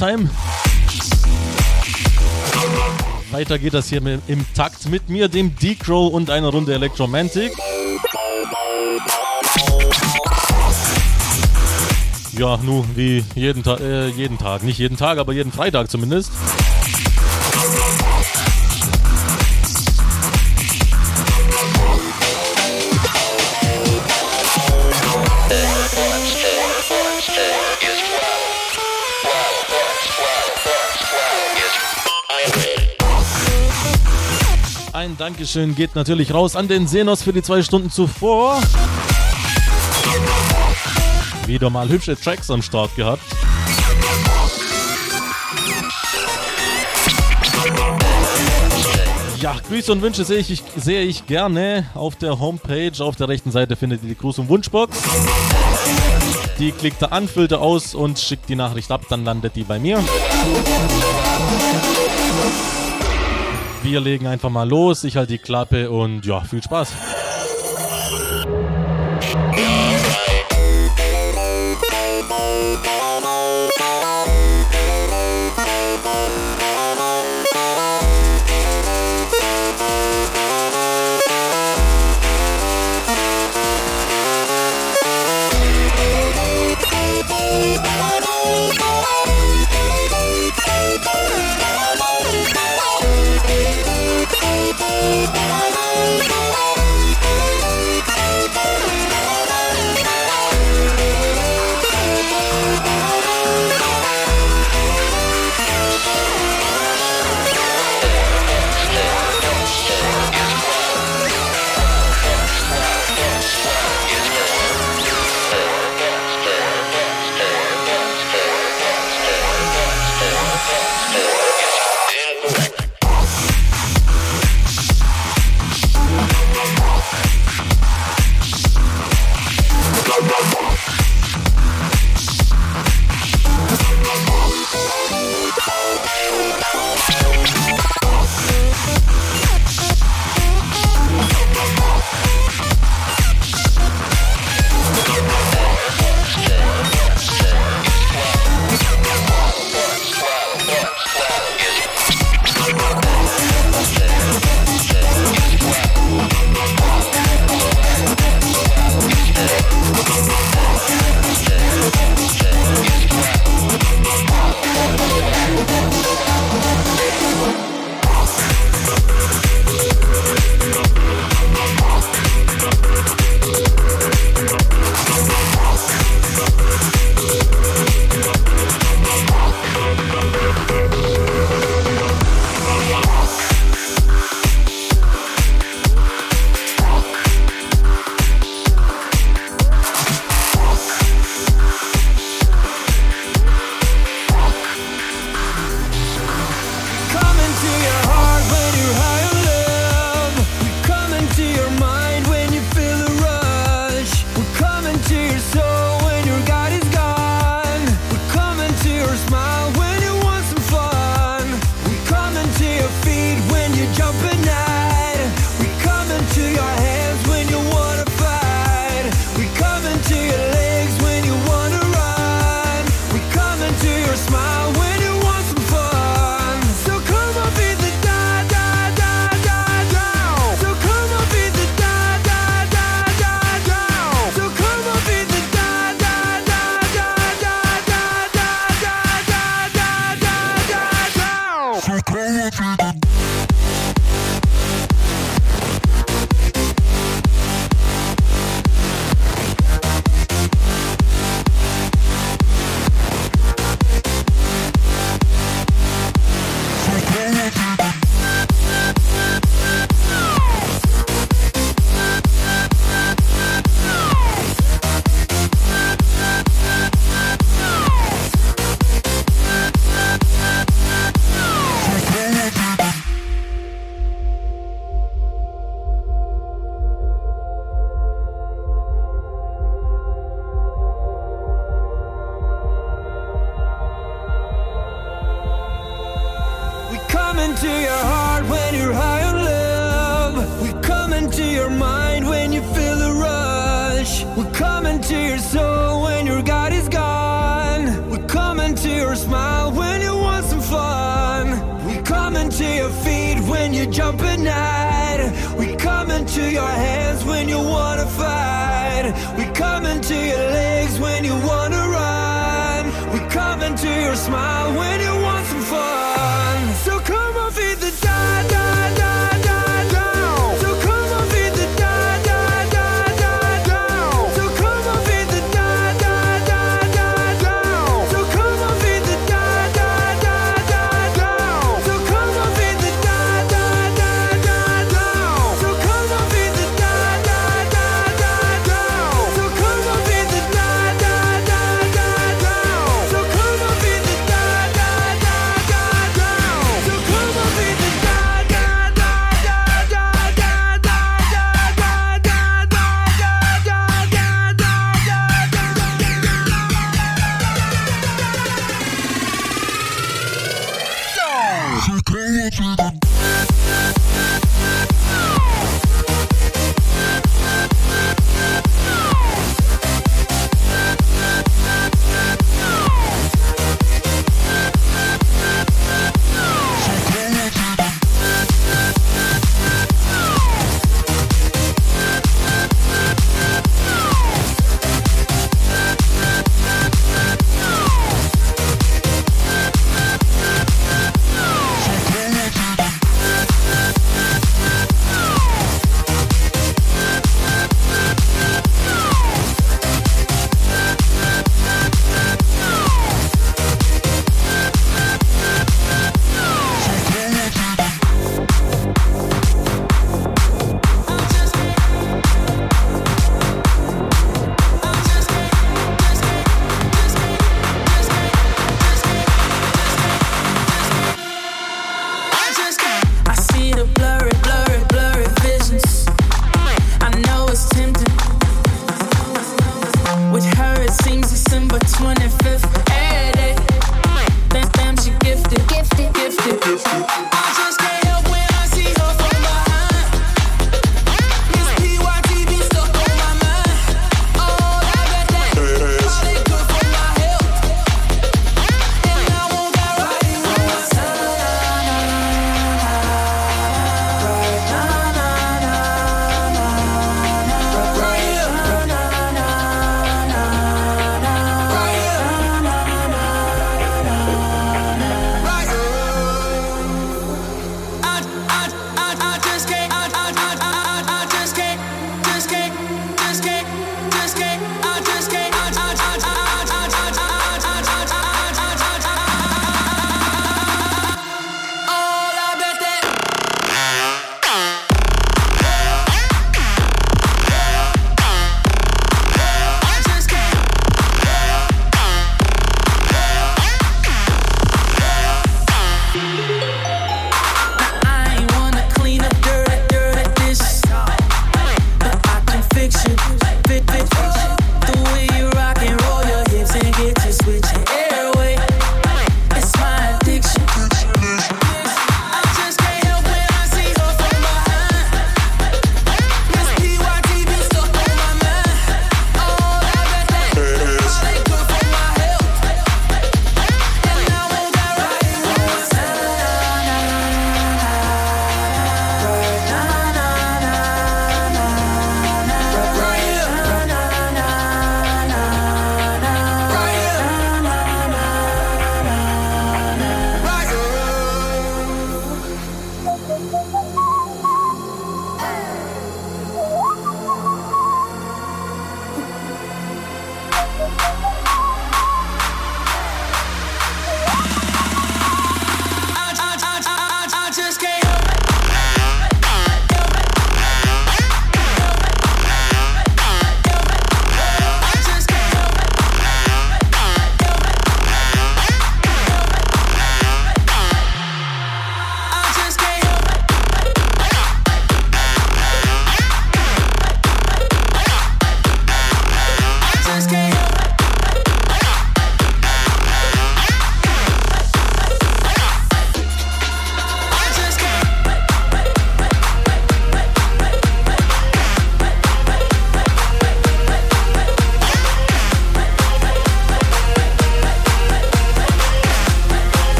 Haustime. Weiter geht das hier im Takt mit mir, dem D-Crow und einer Runde Electromantic. Ja, nun, wie jeden, Ta äh, jeden Tag. Nicht jeden Tag, aber jeden Freitag zumindest. Dankeschön geht natürlich raus an den Senos für die zwei Stunden zuvor. Wieder mal hübsche Tracks am Start gehabt. Ja, Grüße und Wünsche sehe ich, sehe ich gerne auf der Homepage. Auf der rechten Seite findet ihr die Gruß- und Wunschbox. Die klickt ihr an, füllt ihr aus und schickt die Nachricht ab, dann landet die bei mir. Wir legen einfach mal los. Ich halte die Klappe und ja, viel Spaß.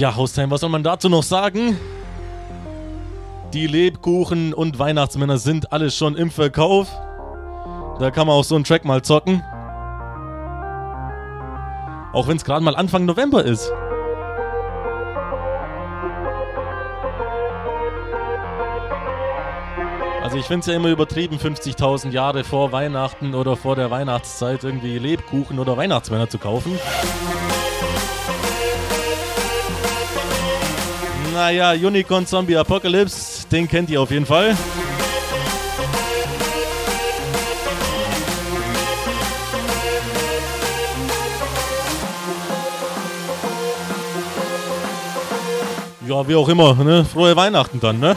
Ja, Haustime, was soll man dazu noch sagen? Die Lebkuchen und Weihnachtsmänner sind alle schon im Verkauf. Da kann man auch so einen Track mal zocken. Auch wenn es gerade mal Anfang November ist. Also ich finde es ja immer übertrieben, 50.000 Jahre vor Weihnachten oder vor der Weihnachtszeit irgendwie Lebkuchen oder Weihnachtsmänner zu kaufen. Naja, Unicorn Zombie Apocalypse, den kennt ihr auf jeden Fall. Ja, wie auch immer, ne? Frohe Weihnachten dann, ne?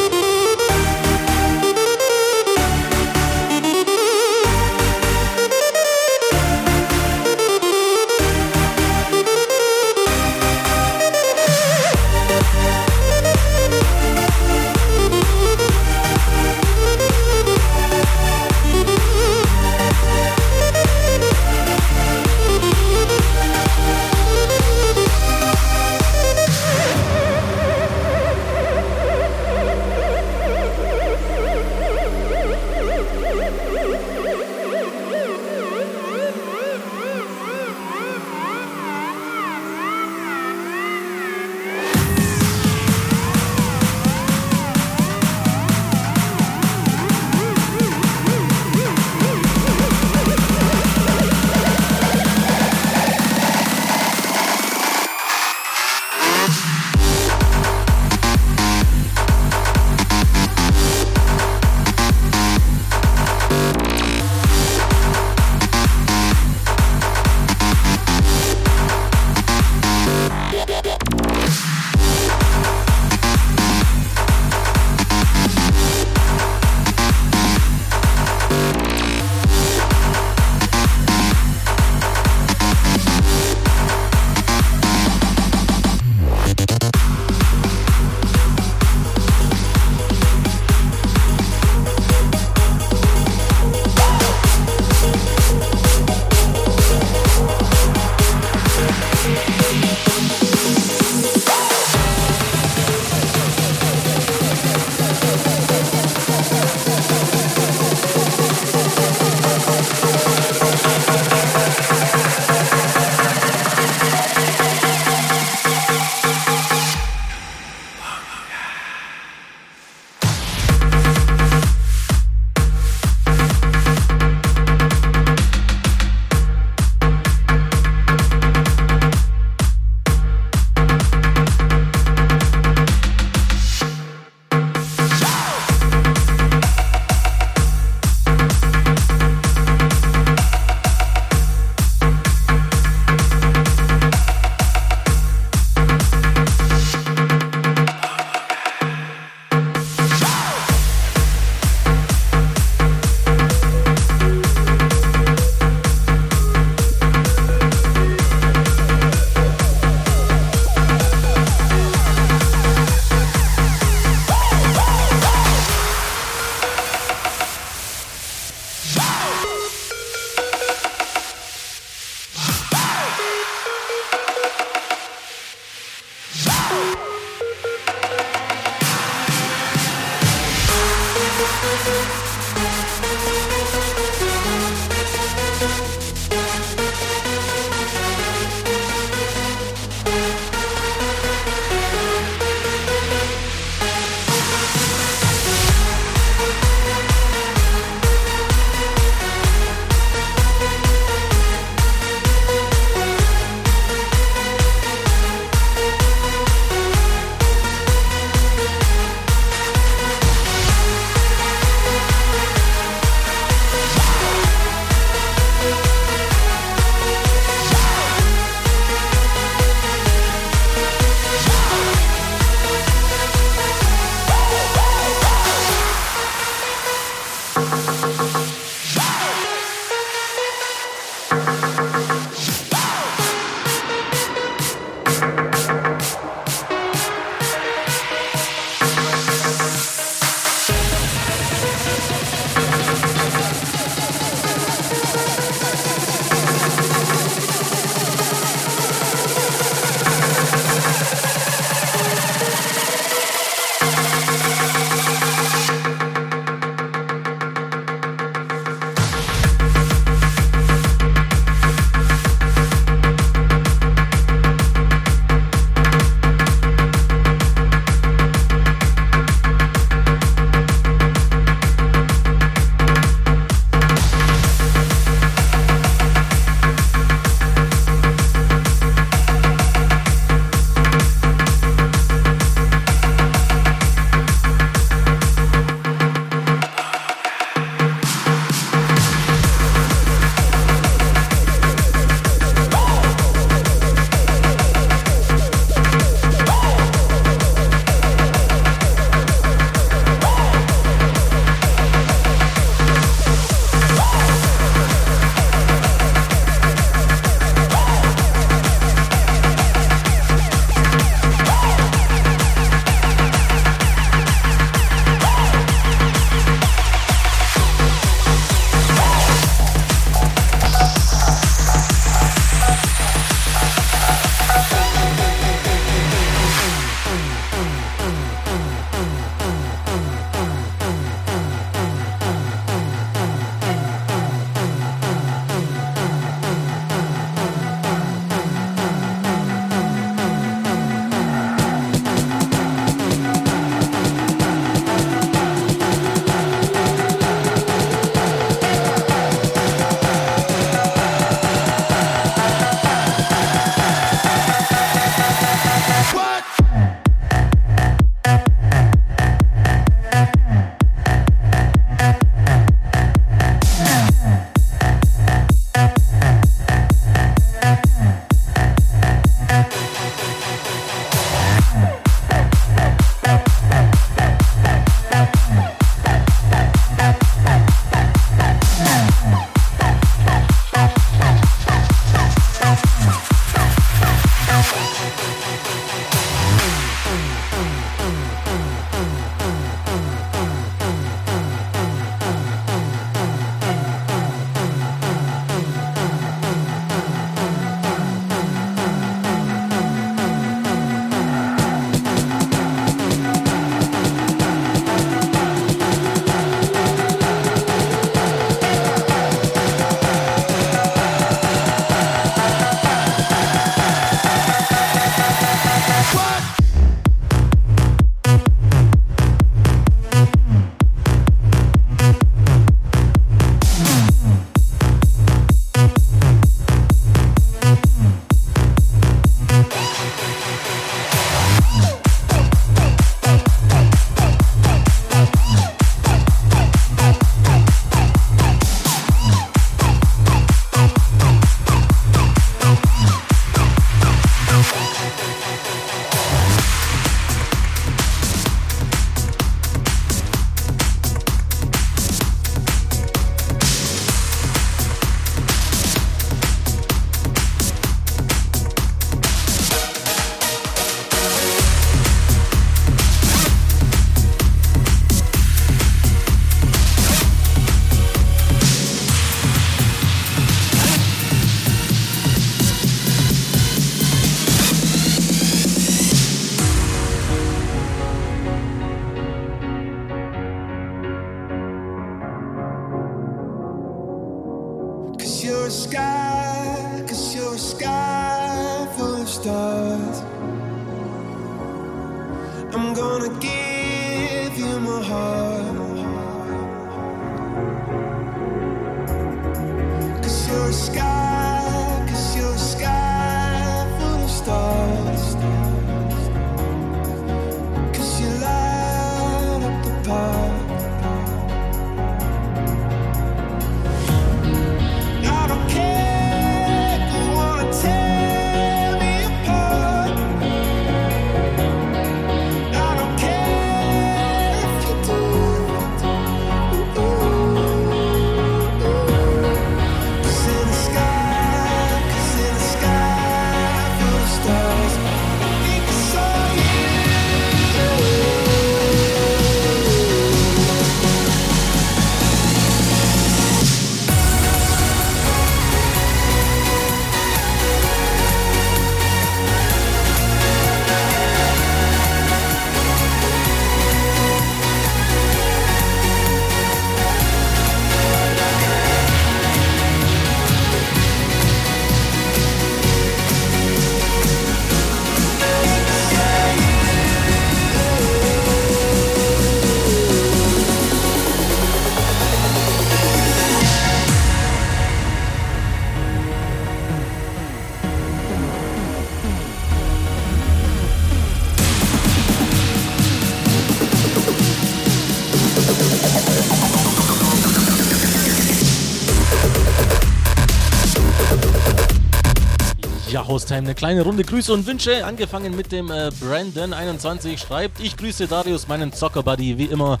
Ja, Hostime, eine kleine Runde Grüße und Wünsche. Angefangen mit dem äh, Brandon21 schreibt, ich grüße Darius, meinen Zockerbuddy, wie immer.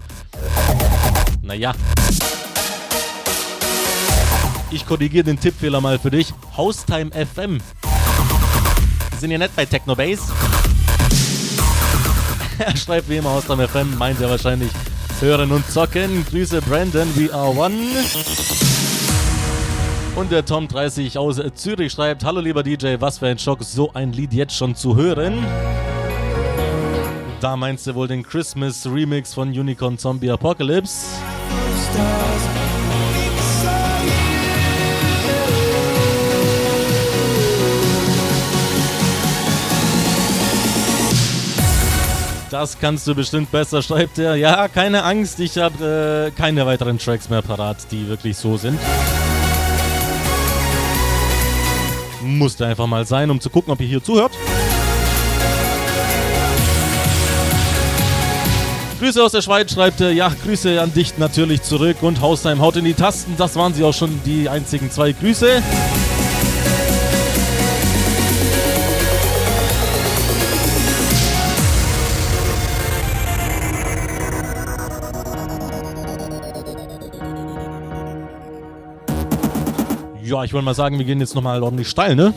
Naja. Ich korrigiere den Tippfehler mal für dich. Haustime FM. Wir sind ja nicht bei Technobase. er schreibt wie immer Haustime FM, meint er wahrscheinlich hören und zocken. Grüße Brandon, we are one. Und der Tom30 aus Zürich schreibt: Hallo lieber DJ, was für ein Schock, so ein Lied jetzt schon zu hören. Da meinst du wohl den Christmas Remix von Unicorn Zombie Apocalypse. Das kannst du bestimmt besser, schreibt er. Ja, keine Angst, ich habe äh, keine weiteren Tracks mehr parat, die wirklich so sind. Musste einfach mal sein, um zu gucken, ob ihr hier zuhört. Grüße aus der Schweiz, schreibt er. Ja, Grüße an dich natürlich zurück und Hausheim haut in die Tasten. Das waren sie auch schon, die einzigen zwei Grüße. Ja, ich wollte mal sagen, wir gehen jetzt nochmal ordentlich steil, ne?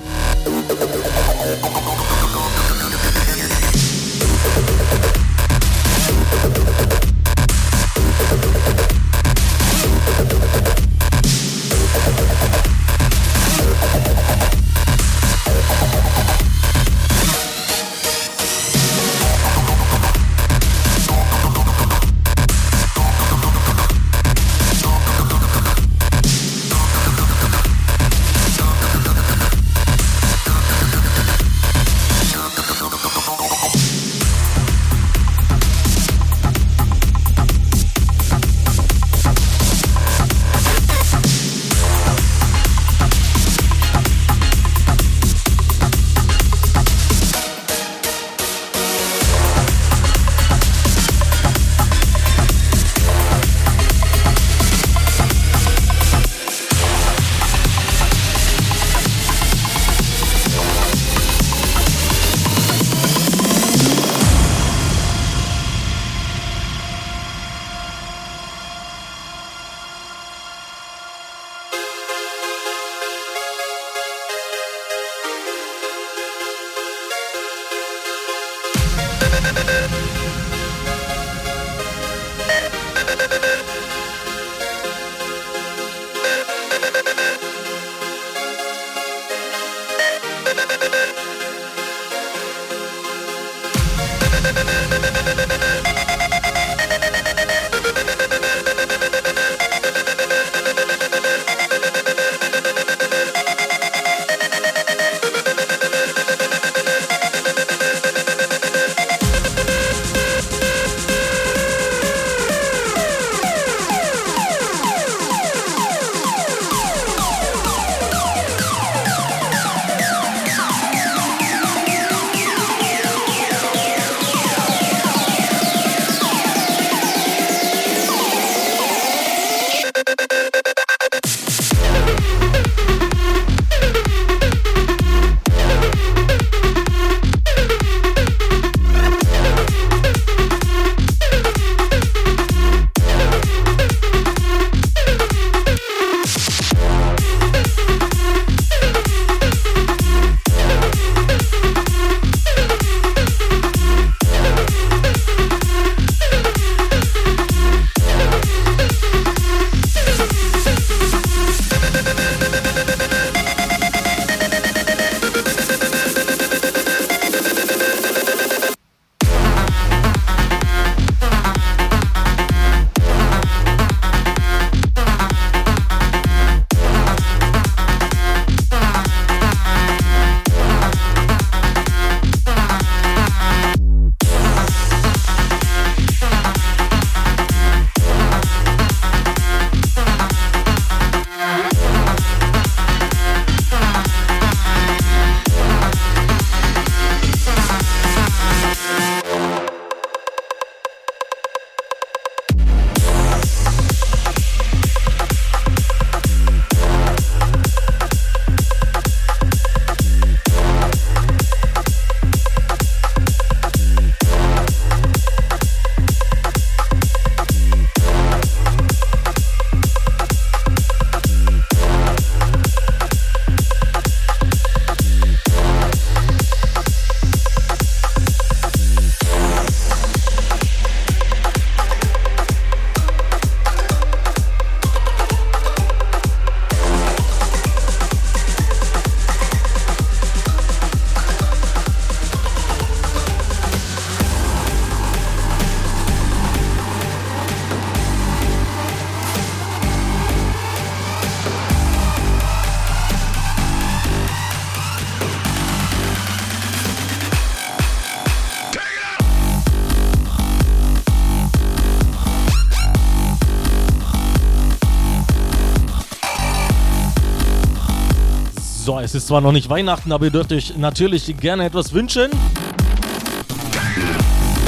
Es ist zwar noch nicht Weihnachten, aber ihr dürft euch natürlich gerne etwas wünschen.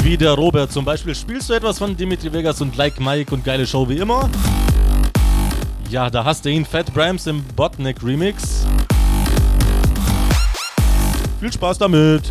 Wie der Robert zum Beispiel. Spielst du etwas von Dimitri Vegas und Like Mike und geile Show wie immer? Ja, da hast du ihn, Fat Brams im Botneck Remix. Viel Spaß damit!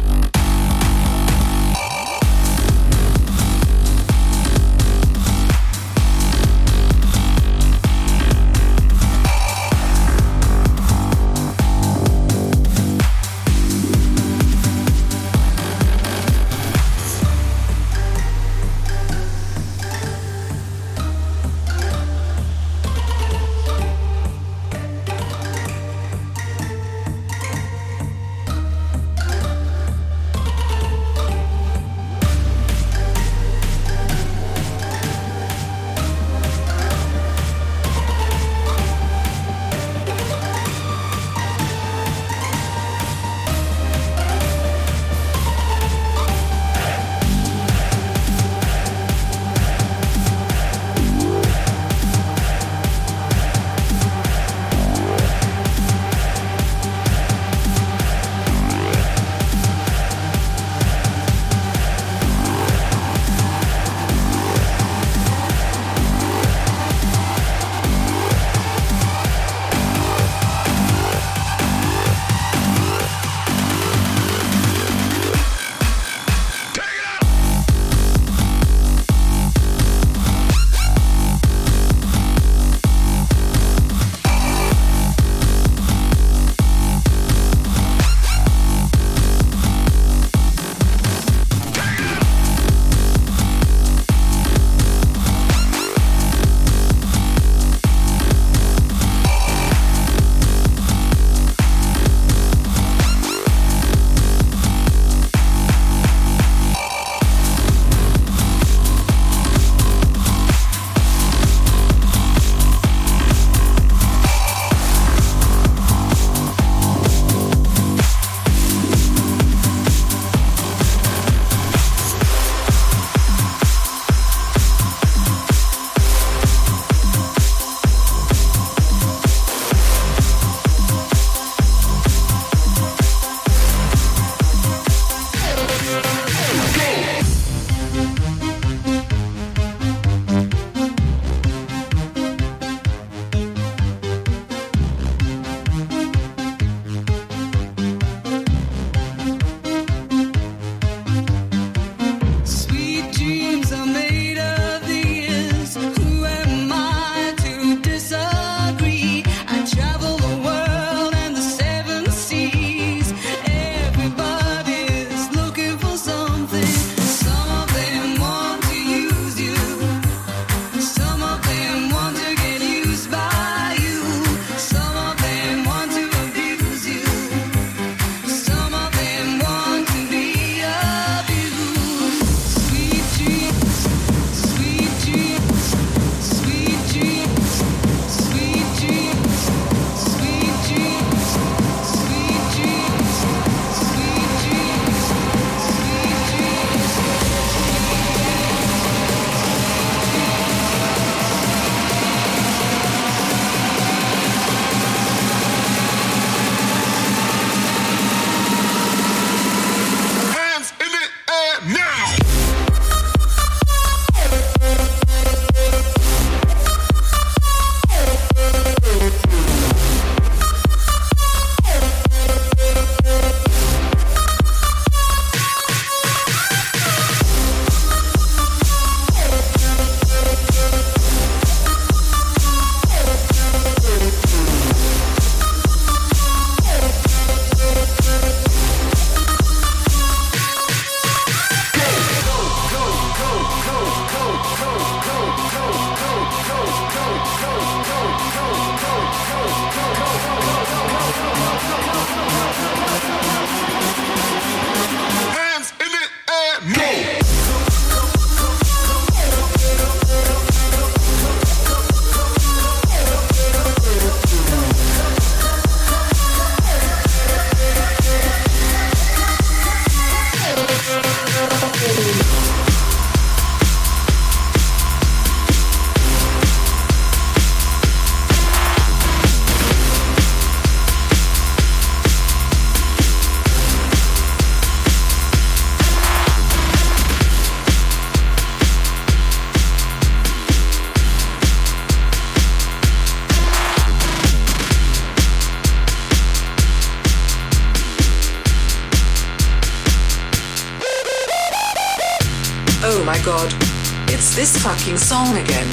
Fucking song again.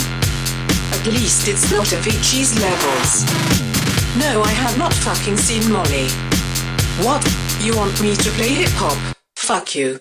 At least it's not Avicii's levels. No, I have not fucking seen Molly. What? You want me to play hip hop? Fuck you.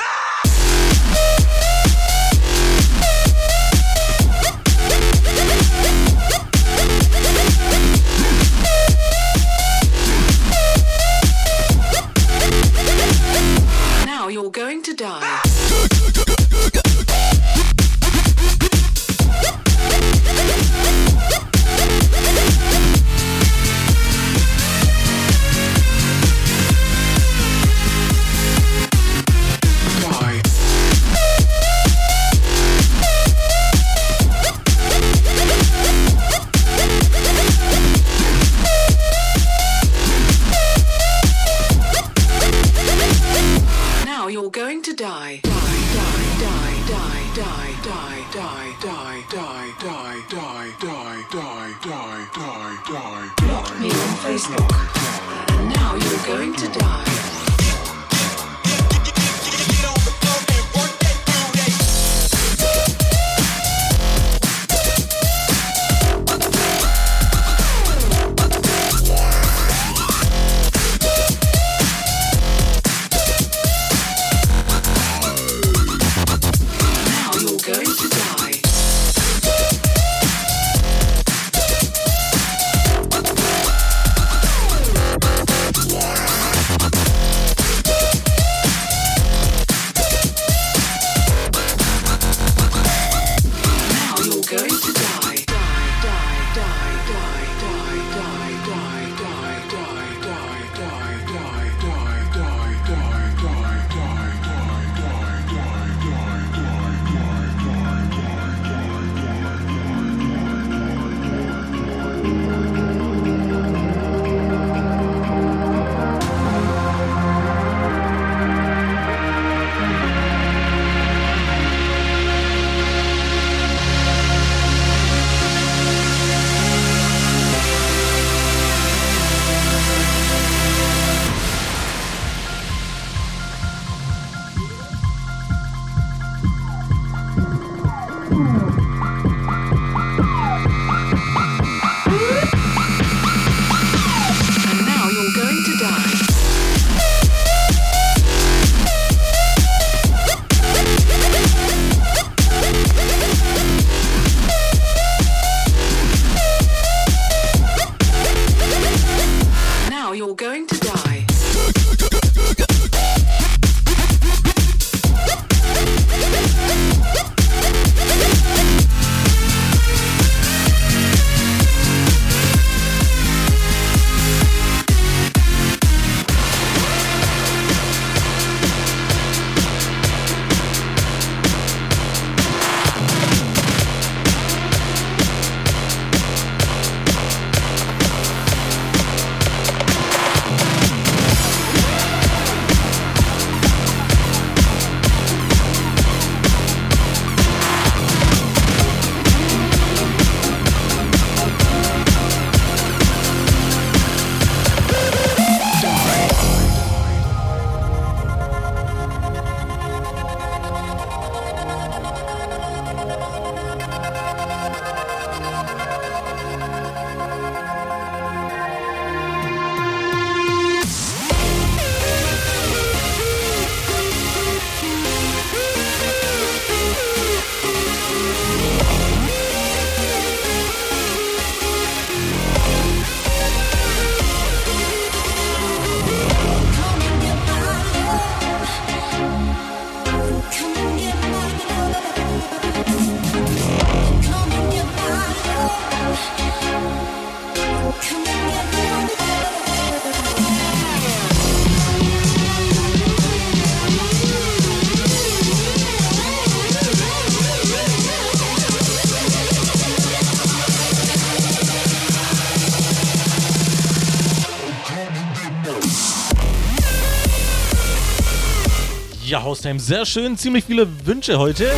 Ja, Haustime, sehr schön. Ziemlich viele Wünsche heute.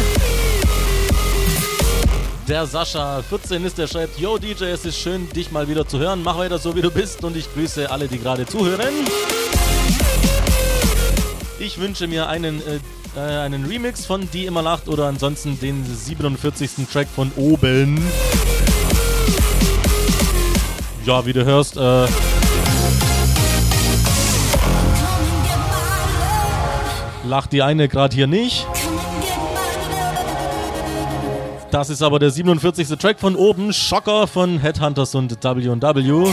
Der Sascha, 14 ist, der schreibt, Yo DJ, es ist schön, dich mal wieder zu hören. Mach weiter so, wie du bist und ich grüße alle, die gerade zuhören. Ich wünsche mir einen, äh, äh, einen Remix von Die immer lacht oder ansonsten den 47. Track von oben. Ja, wie du hörst, äh, lacht die eine gerade hier nicht. Das ist aber der 47. Track von oben, Schocker von Headhunters und W&W.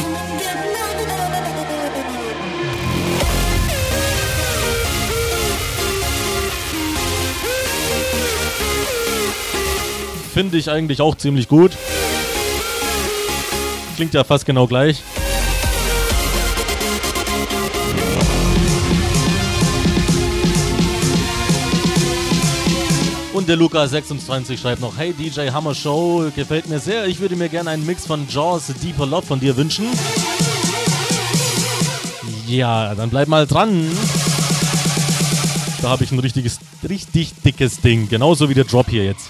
Finde ich eigentlich auch ziemlich gut. Klingt ja fast genau gleich. Der Luca26 schreibt noch: Hey DJ Hammer Show, gefällt mir sehr. Ich würde mir gerne einen Mix von Jaws Deeper Love von dir wünschen. Ja, dann bleib mal dran. Da habe ich ein richtiges, richtig dickes Ding. Genauso wie der Drop hier jetzt.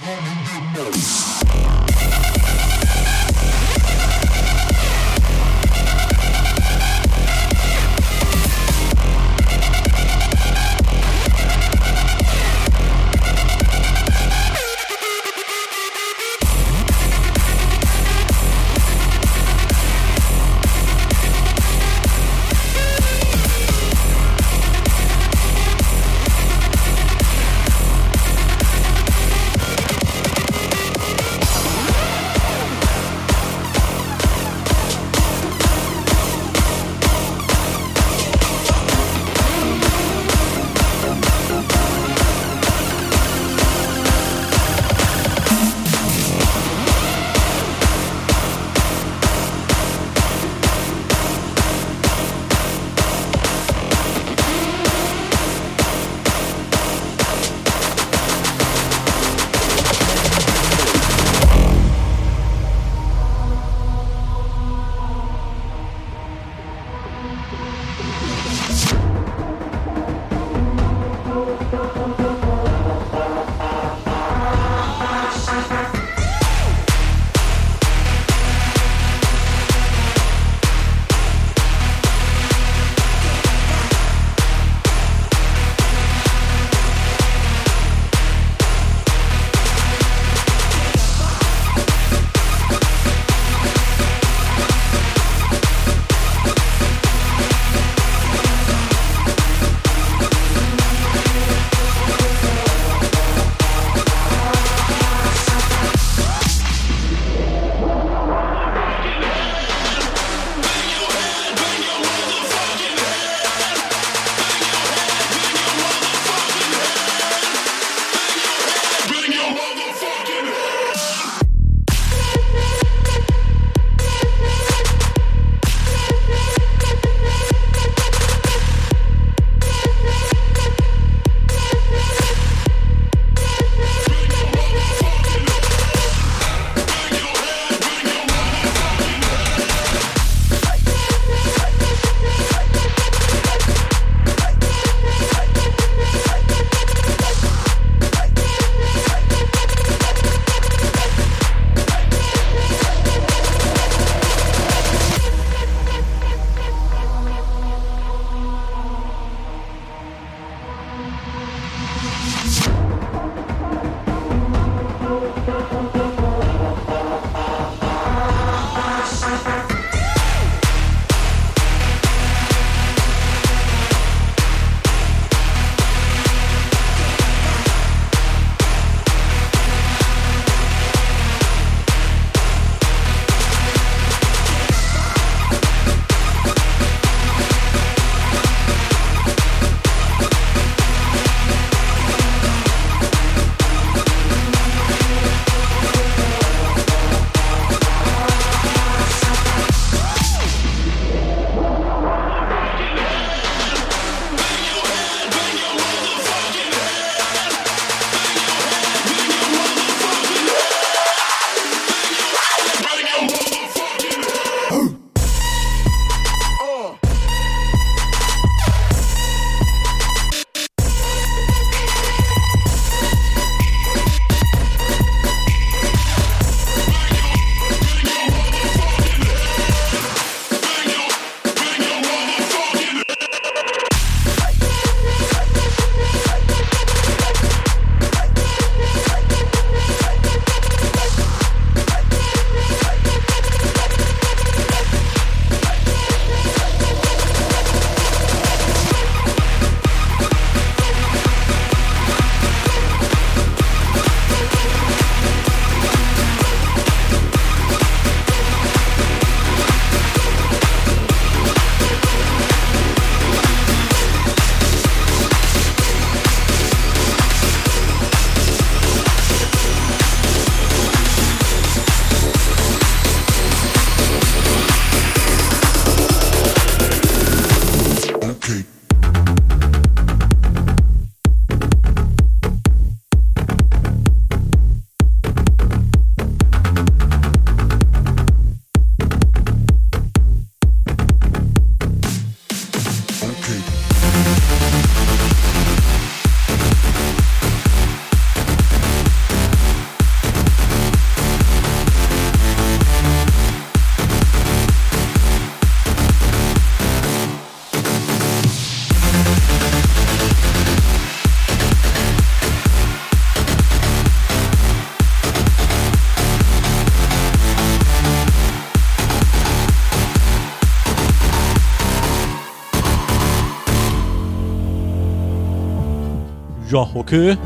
Ja, okay.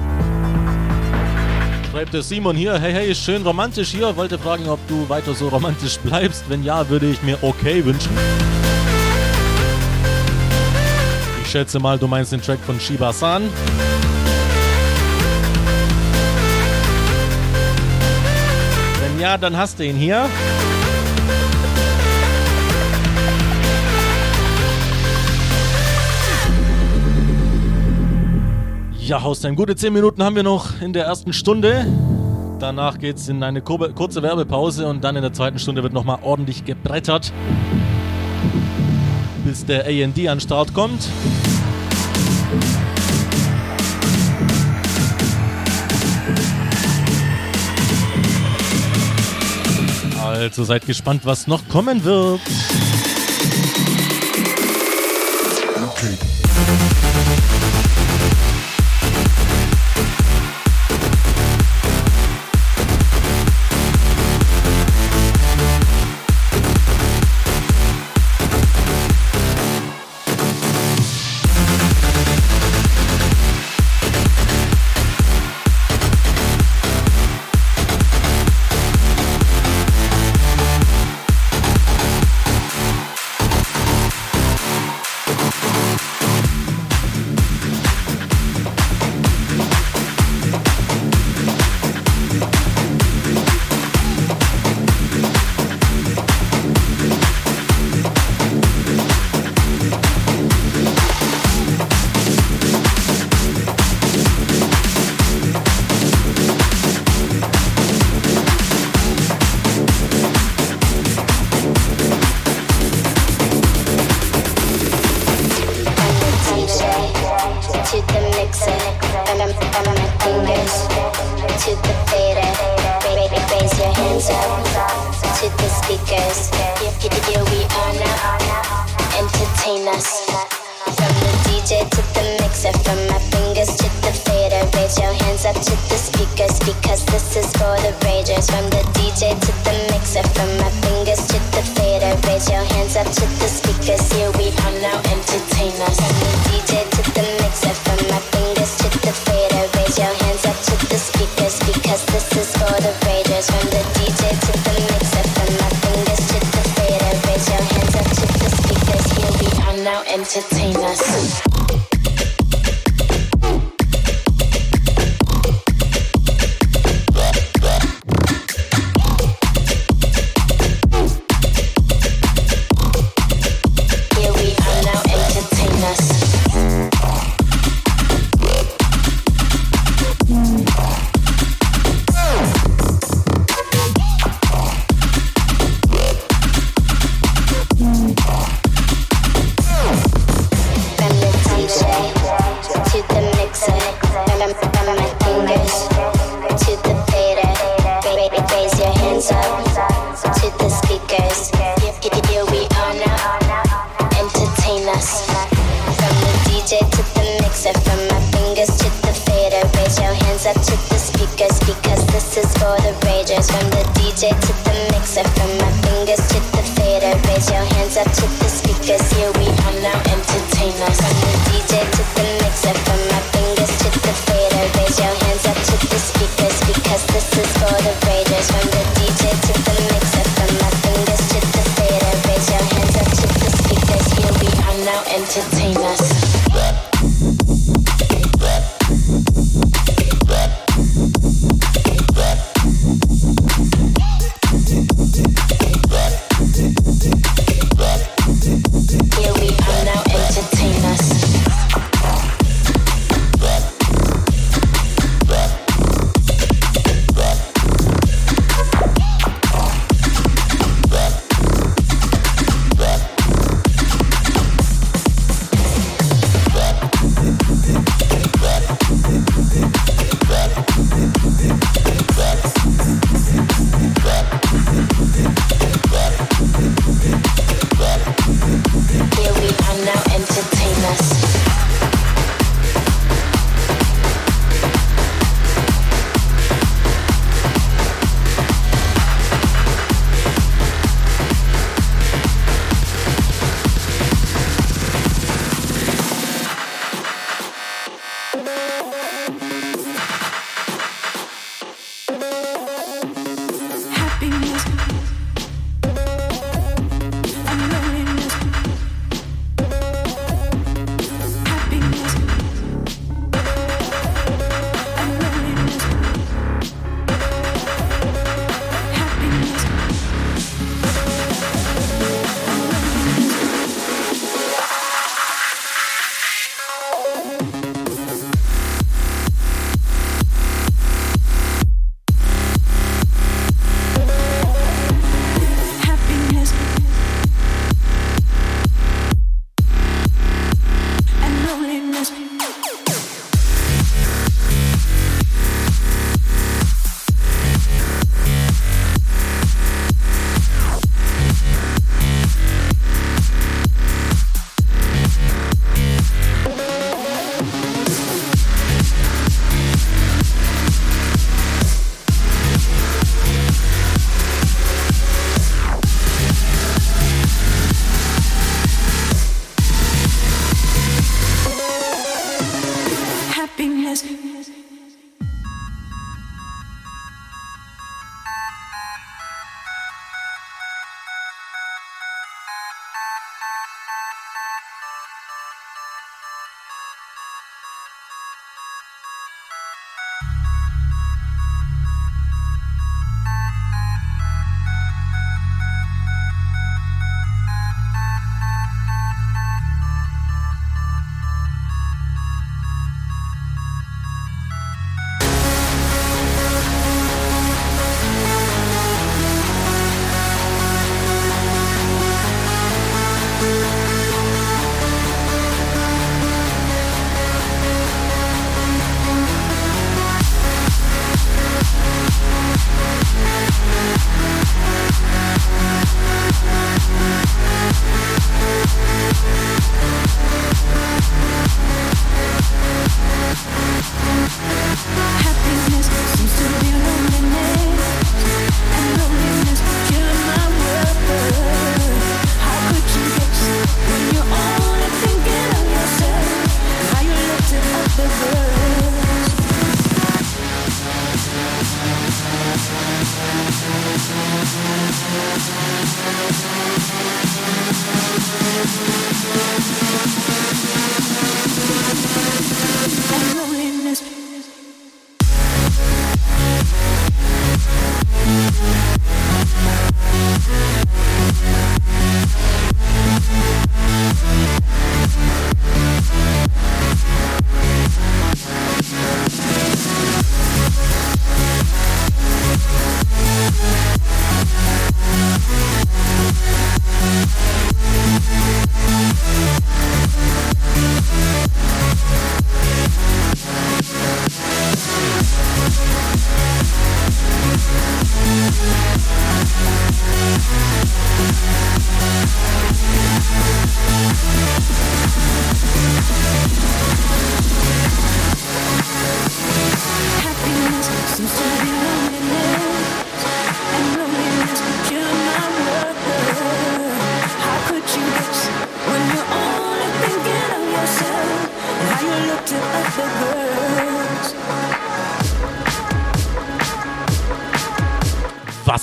Schreibt der Simon hier, hey, hey, schön romantisch hier. Wollte fragen, ob du weiter so romantisch bleibst. Wenn ja, würde ich mir okay wünschen. Ich schätze mal, du meinst den Track von Shiba-san. Wenn ja, dann hast du ihn hier. Ja, Haustime, gute 10 Minuten haben wir noch in der ersten Stunde. Danach geht es in eine kurze Werbepause und dann in der zweiten Stunde wird nochmal ordentlich gebrettert, bis der AD an Start kommt. Also seid gespannt, was noch kommen wird. Okay.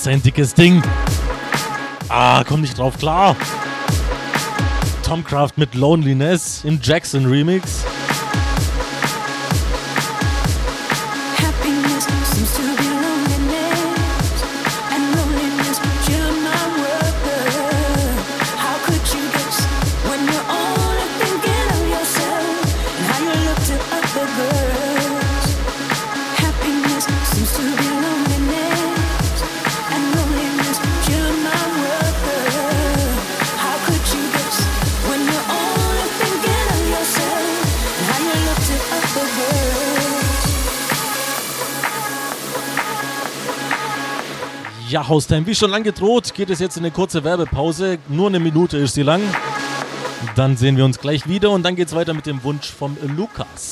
was ein dickes Ding. Ah, komm nicht drauf klar. Tomcraft mit Loneliness im Jackson Remix. Ja, Haustime, wie schon lang gedroht, geht es jetzt in eine kurze Werbepause. Nur eine Minute ist sie lang. Dann sehen wir uns gleich wieder und dann geht es weiter mit dem Wunsch vom Lukas.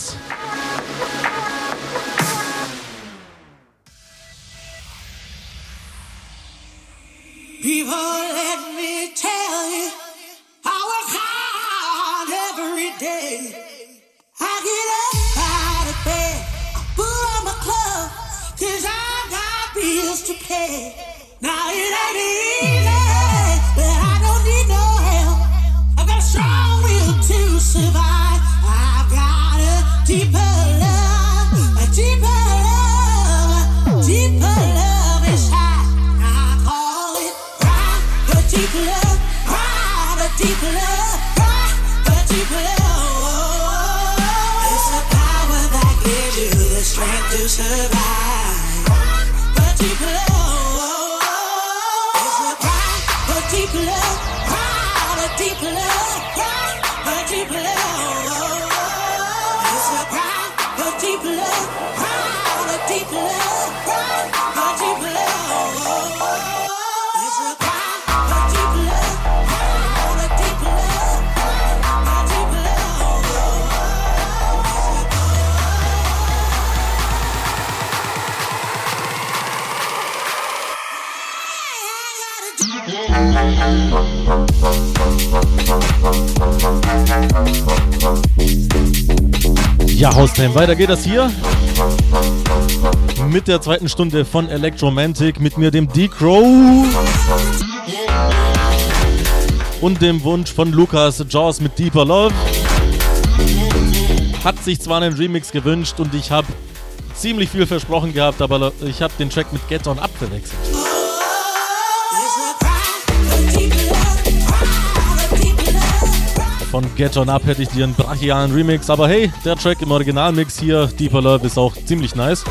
said have Ja, Hausname, weiter geht das hier. Mit der zweiten Stunde von Electromantic, mit mir dem D-Crow. Und dem Wunsch von Lukas Jaws mit Deeper Love. Hat sich zwar einen Remix gewünscht und ich habe ziemlich viel versprochen gehabt, aber ich habe den Track mit Get On abgewechselt. Von Get On Up hätte ich dir einen brachialen Remix, aber hey, der Track im Originalmix hier, Deeper Love, ist auch ziemlich nice.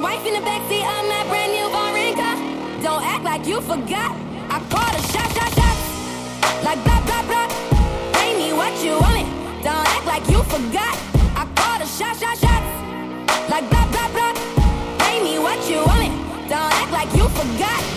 Your wife in the backseat of my brand new foreign car. Don't act like you forgot. I called a shot, shot, shot. Like blah, blah, blah. Pay me what you want it. Don't act like you forgot. I called a shot, shot, shot. Like blah, blah, blah. Pay me what you want it. Don't act like you forgot.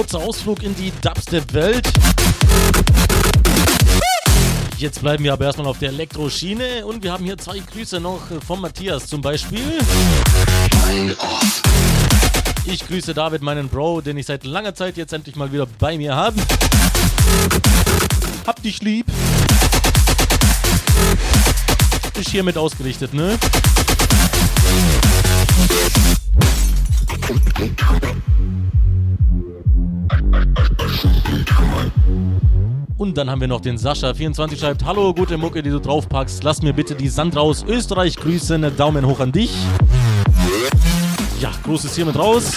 Kurzer Ausflug in die Dubstep-Welt. Jetzt bleiben wir aber erstmal auf der Elektroschiene und wir haben hier zwei Grüße noch von Matthias zum Beispiel. Ich grüße David, meinen Bro, den ich seit langer Zeit jetzt endlich mal wieder bei mir habe. Hab dich lieb. Ist hiermit ausgerichtet, ne? Und dann haben wir noch den Sascha24 schreibt, Hallo, gute Mucke, die du draufpackst. Lass mir bitte die Sand raus. Österreich grüßen, Daumen hoch an dich. Ja, Gruß ist hiermit raus.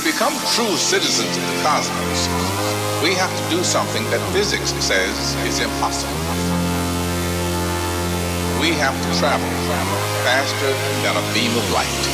To become true citizens of the cosmos, we have to do something that physics says is impossible. We have to travel faster than a beam of light.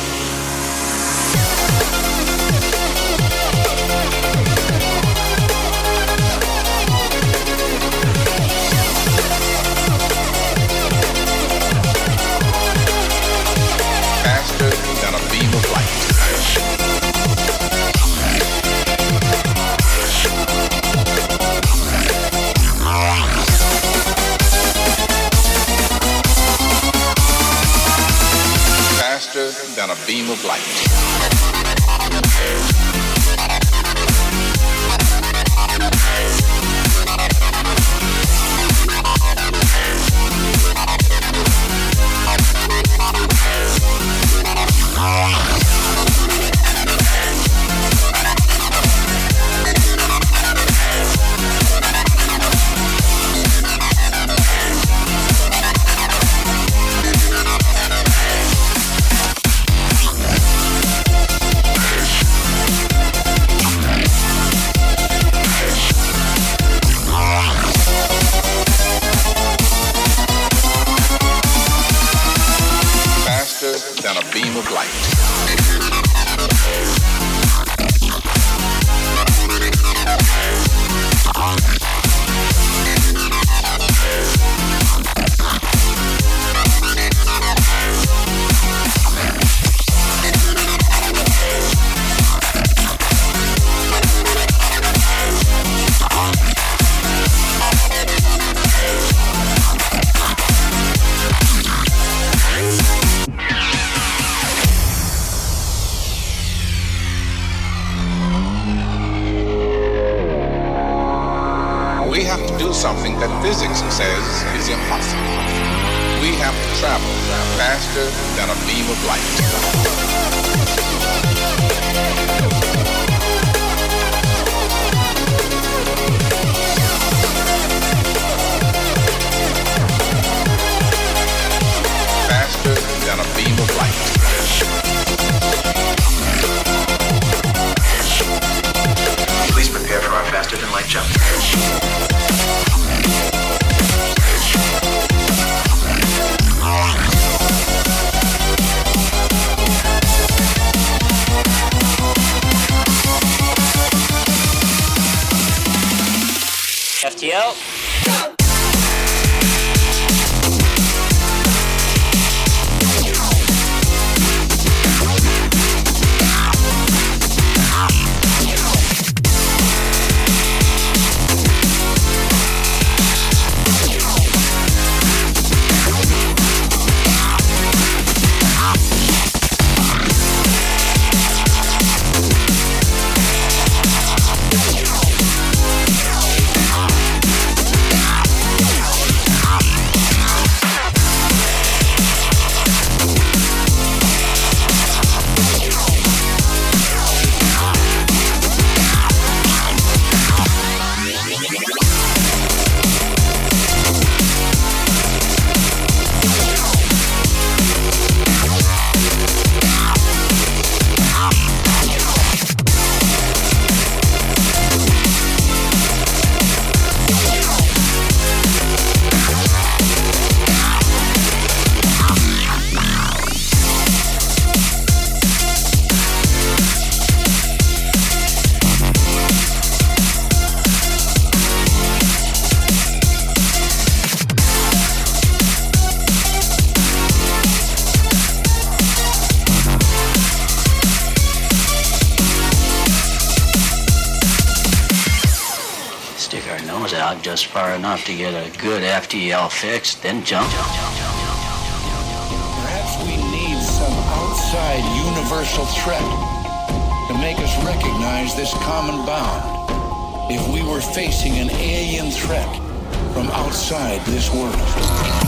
To get a good FTL fix, then jump. Perhaps we need some outside universal threat to make us recognize this common bond. If we were facing an alien threat from outside this world.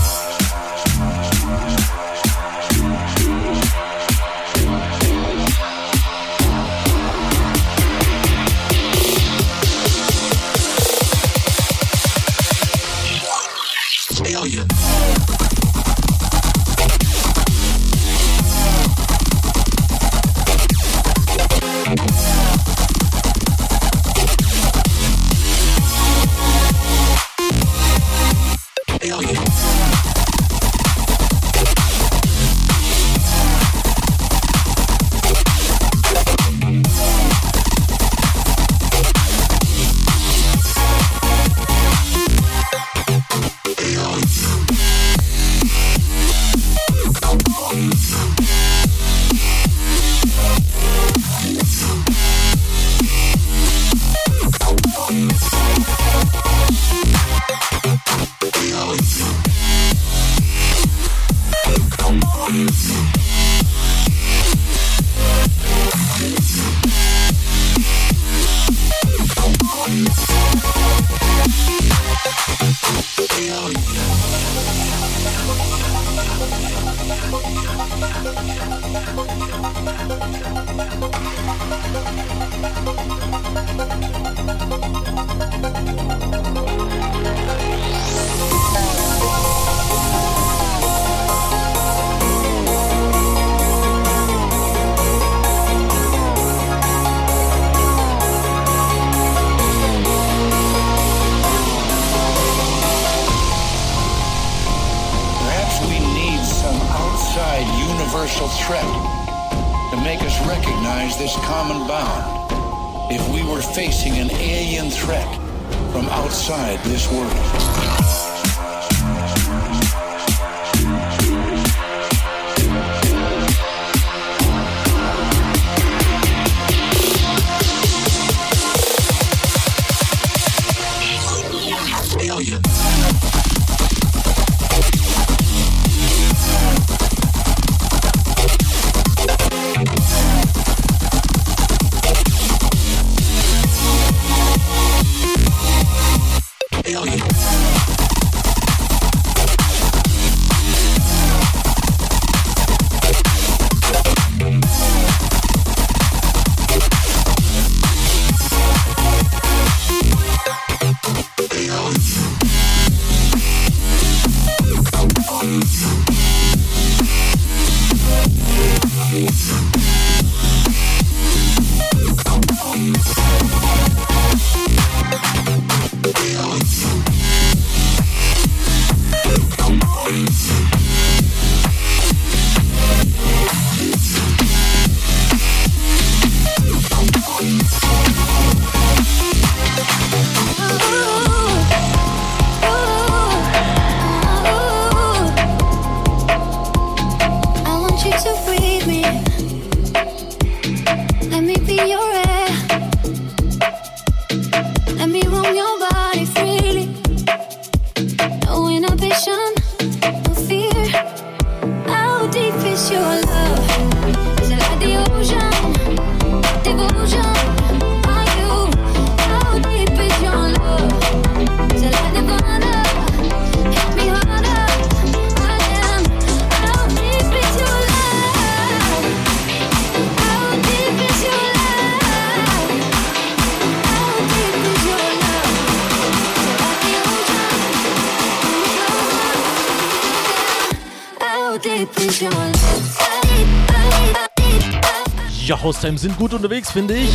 Haustime sind gut unterwegs, finde ich.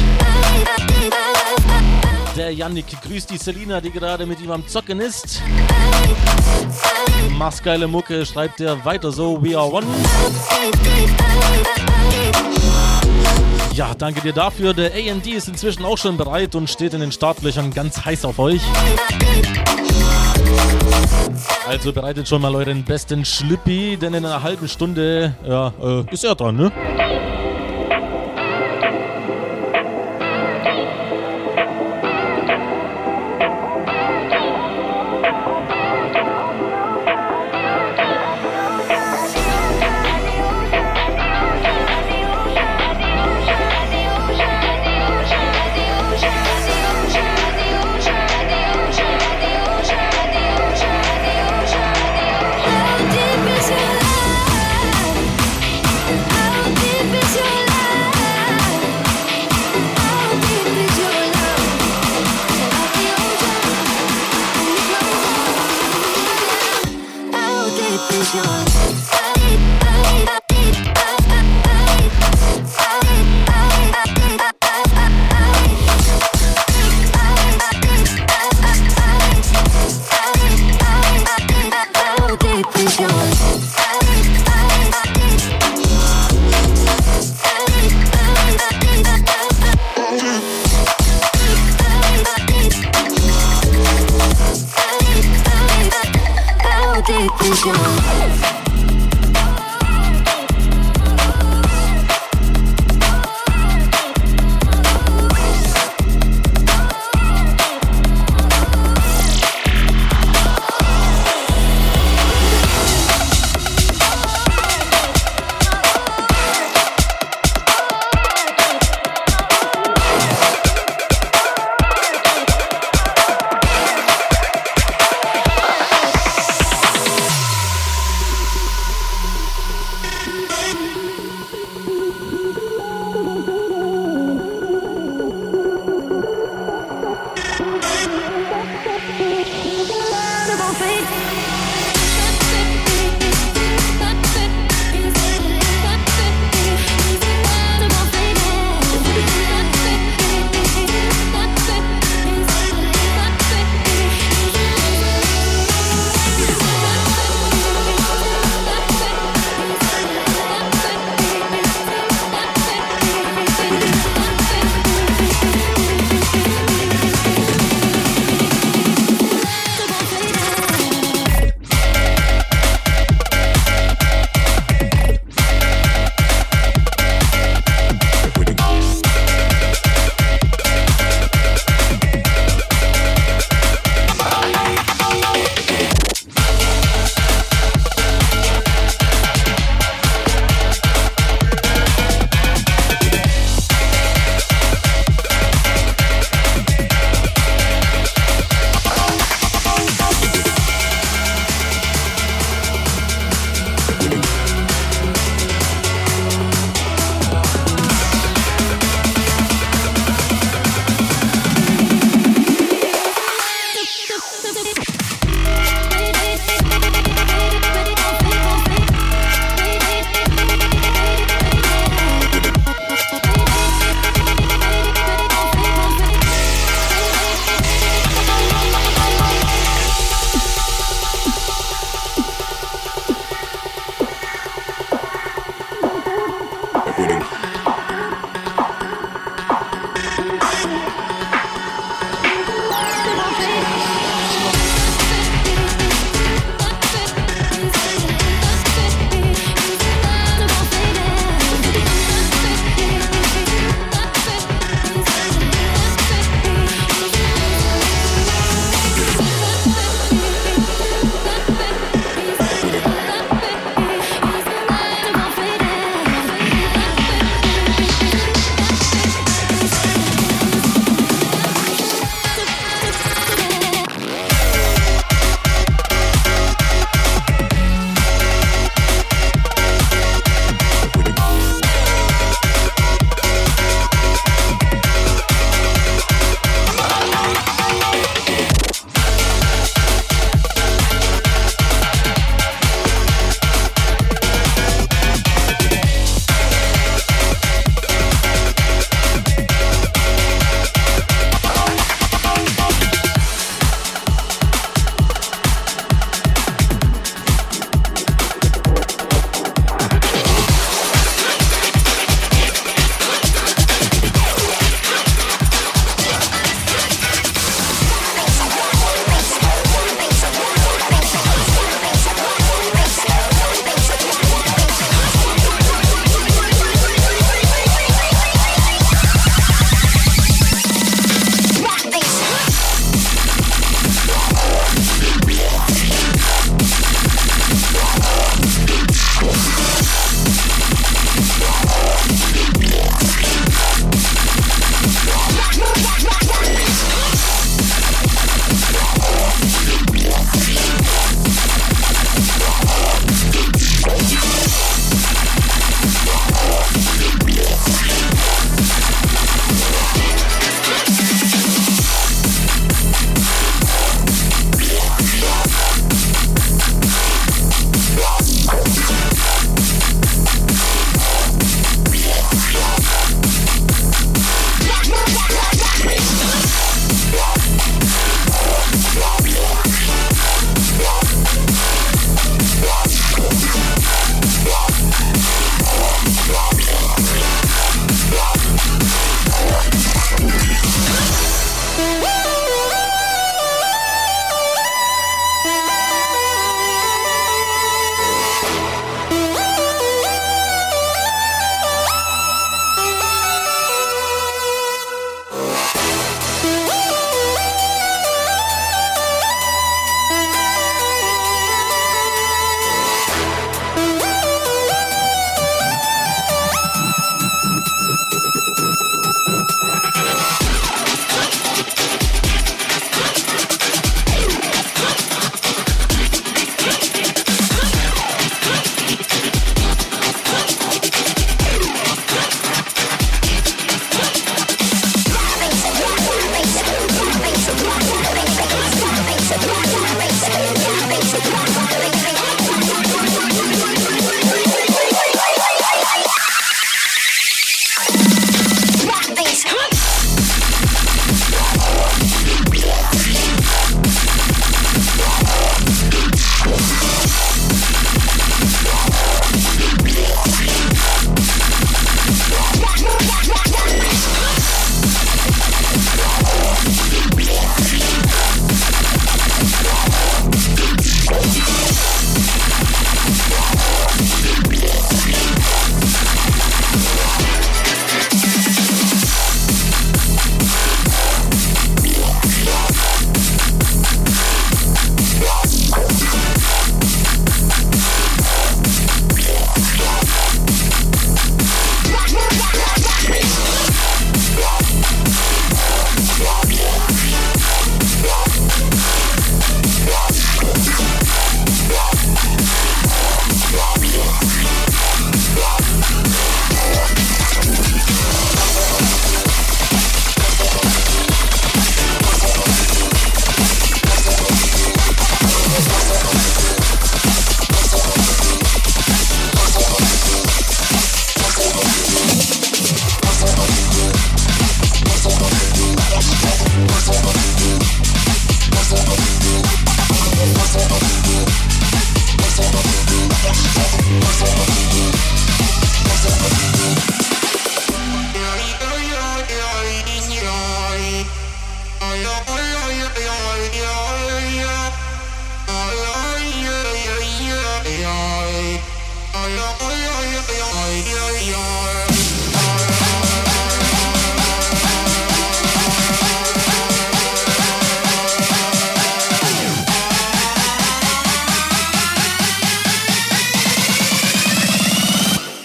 Der Yannick grüßt die Selina, die gerade mit ihm am Zocken ist. Mach's geile Mucke, schreibt er weiter so, we are one. Ja, danke dir dafür. Der AND ist inzwischen auch schon bereit und steht in den Startlöchern ganz heiß auf euch. Also bereitet schon mal euren besten Schlippi, denn in einer halben Stunde ja, äh, ist er dran, ne?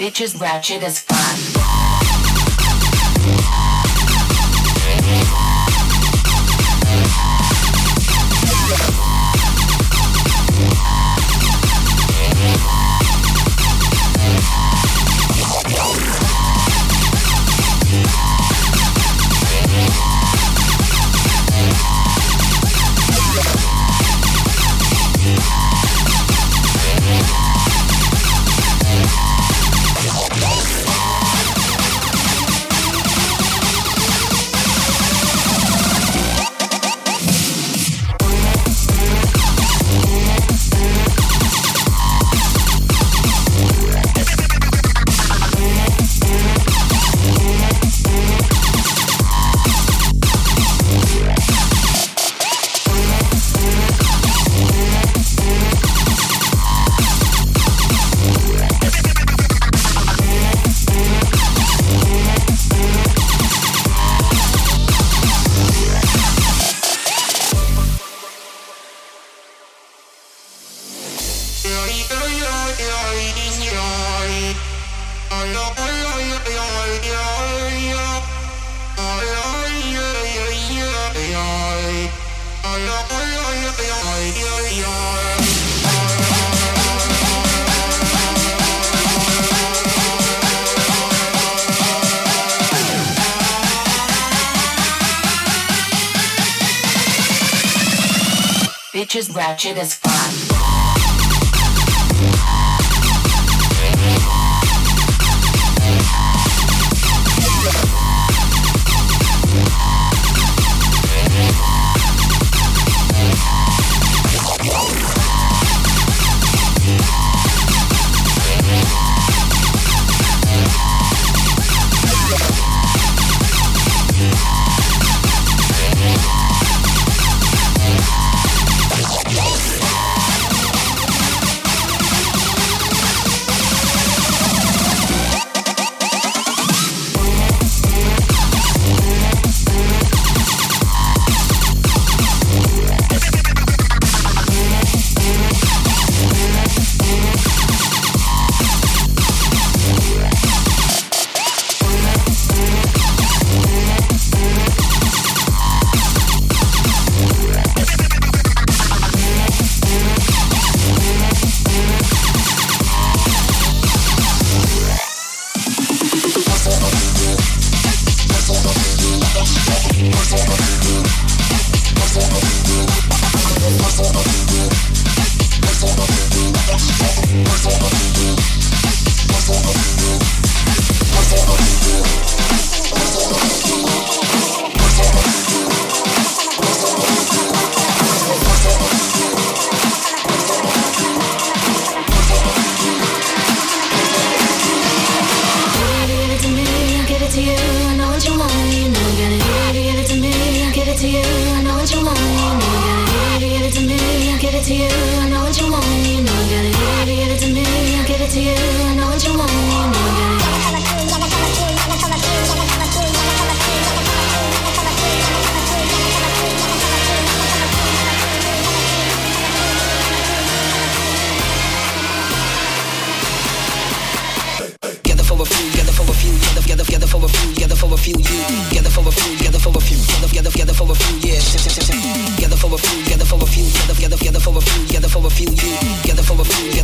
Bitches ratchet as fuck. Partidas for a few, gather, gather, gather for a few, gather for a few, you, gather for a few.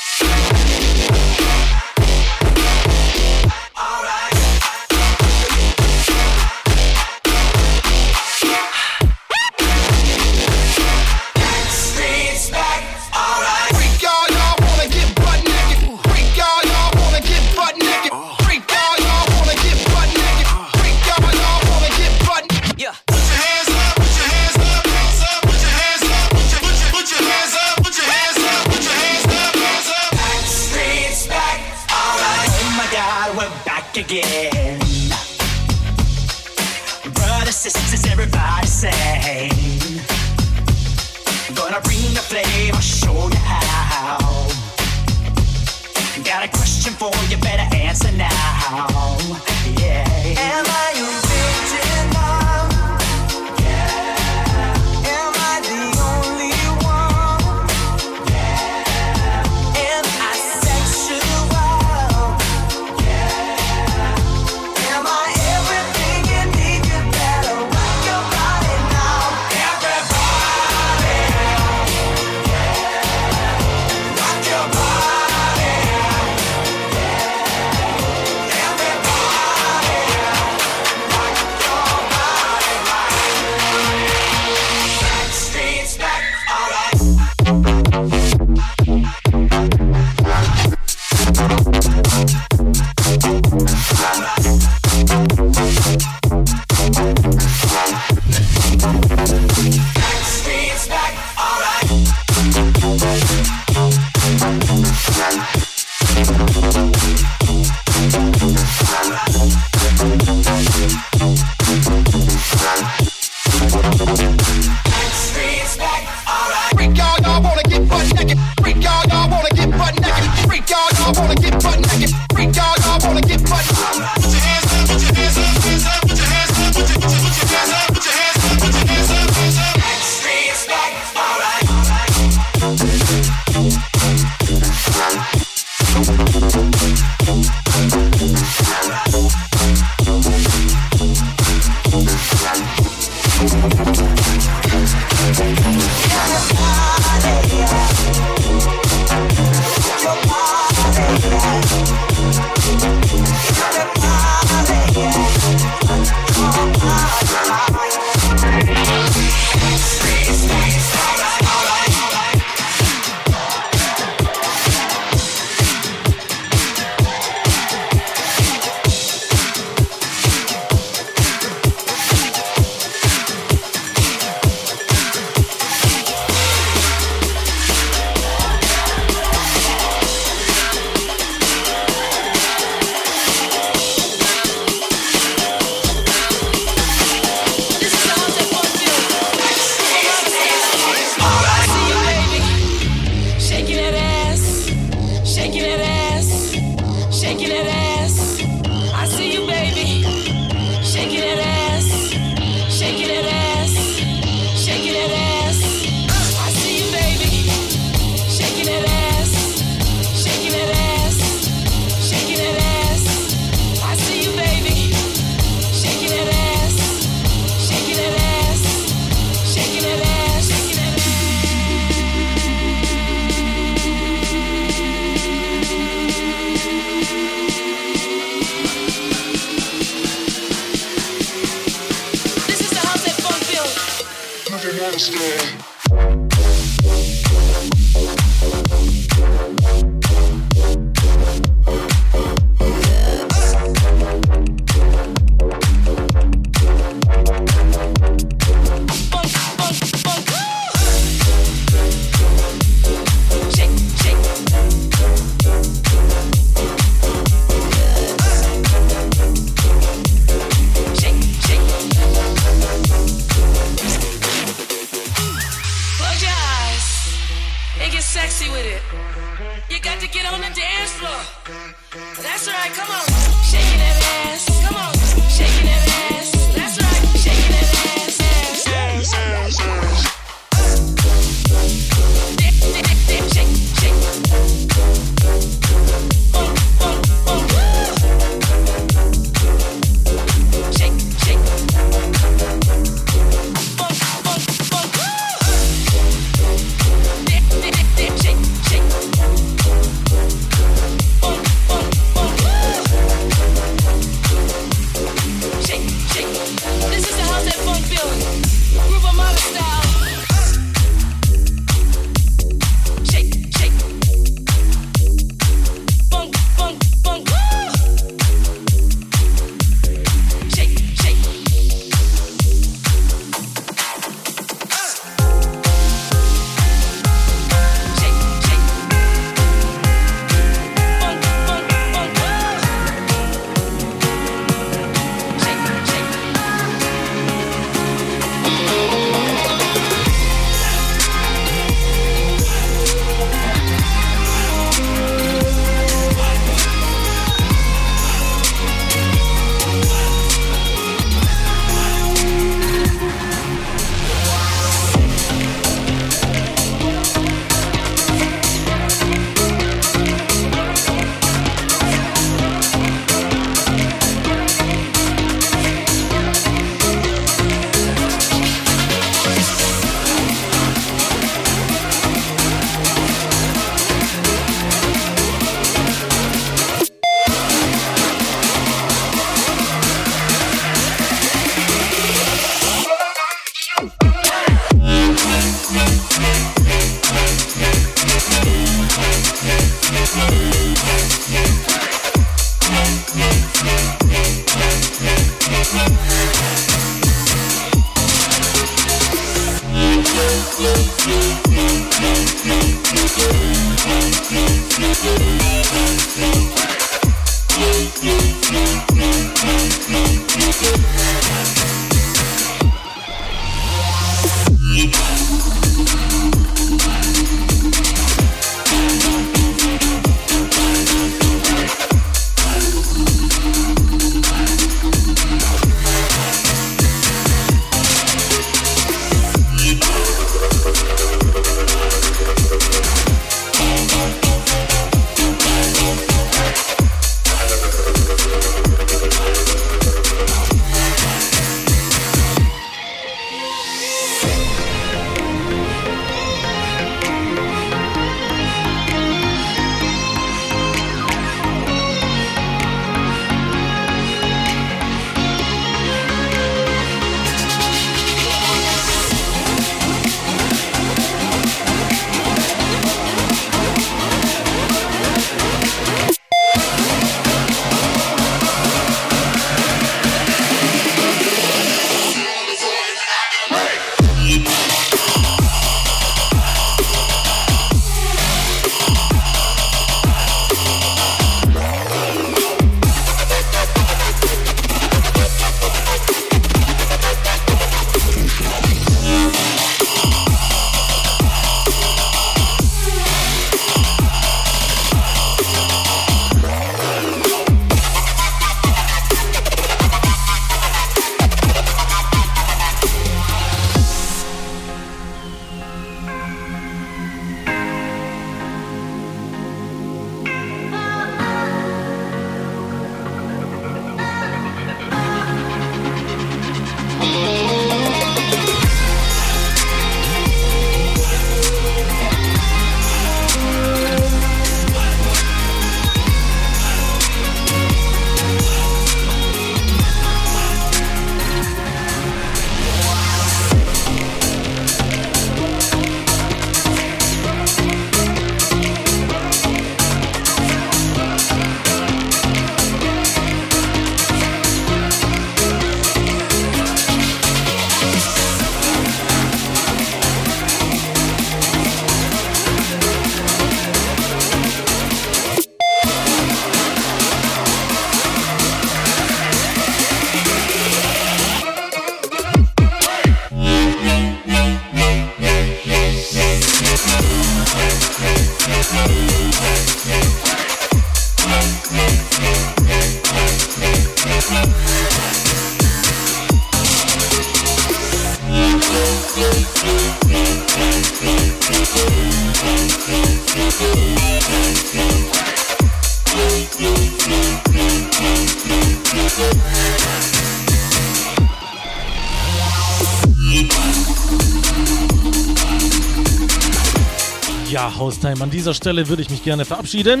Haustime, an dieser Stelle würde ich mich gerne verabschieden.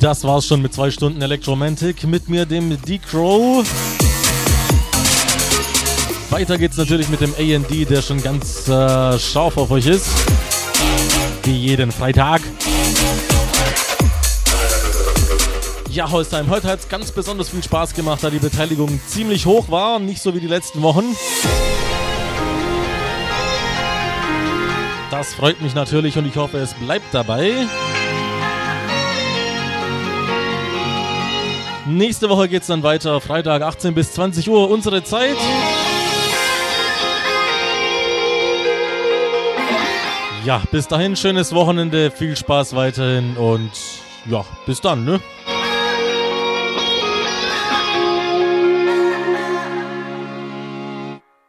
Das war's schon mit zwei Stunden Electromantic mit mir, dem D-Crow. Weiter geht's natürlich mit dem AD, der schon ganz äh, scharf auf euch ist. Wie jeden Freitag. Ja, Holstein, heute hat es ganz besonders viel Spaß gemacht, da die Beteiligung ziemlich hoch war, nicht so wie die letzten Wochen. Das freut mich natürlich und ich hoffe, es bleibt dabei. Nächste Woche geht es dann weiter, Freitag 18 bis 20 Uhr, unsere Zeit. Ja, bis dahin, schönes Wochenende, viel Spaß weiterhin und ja, bis dann, ne?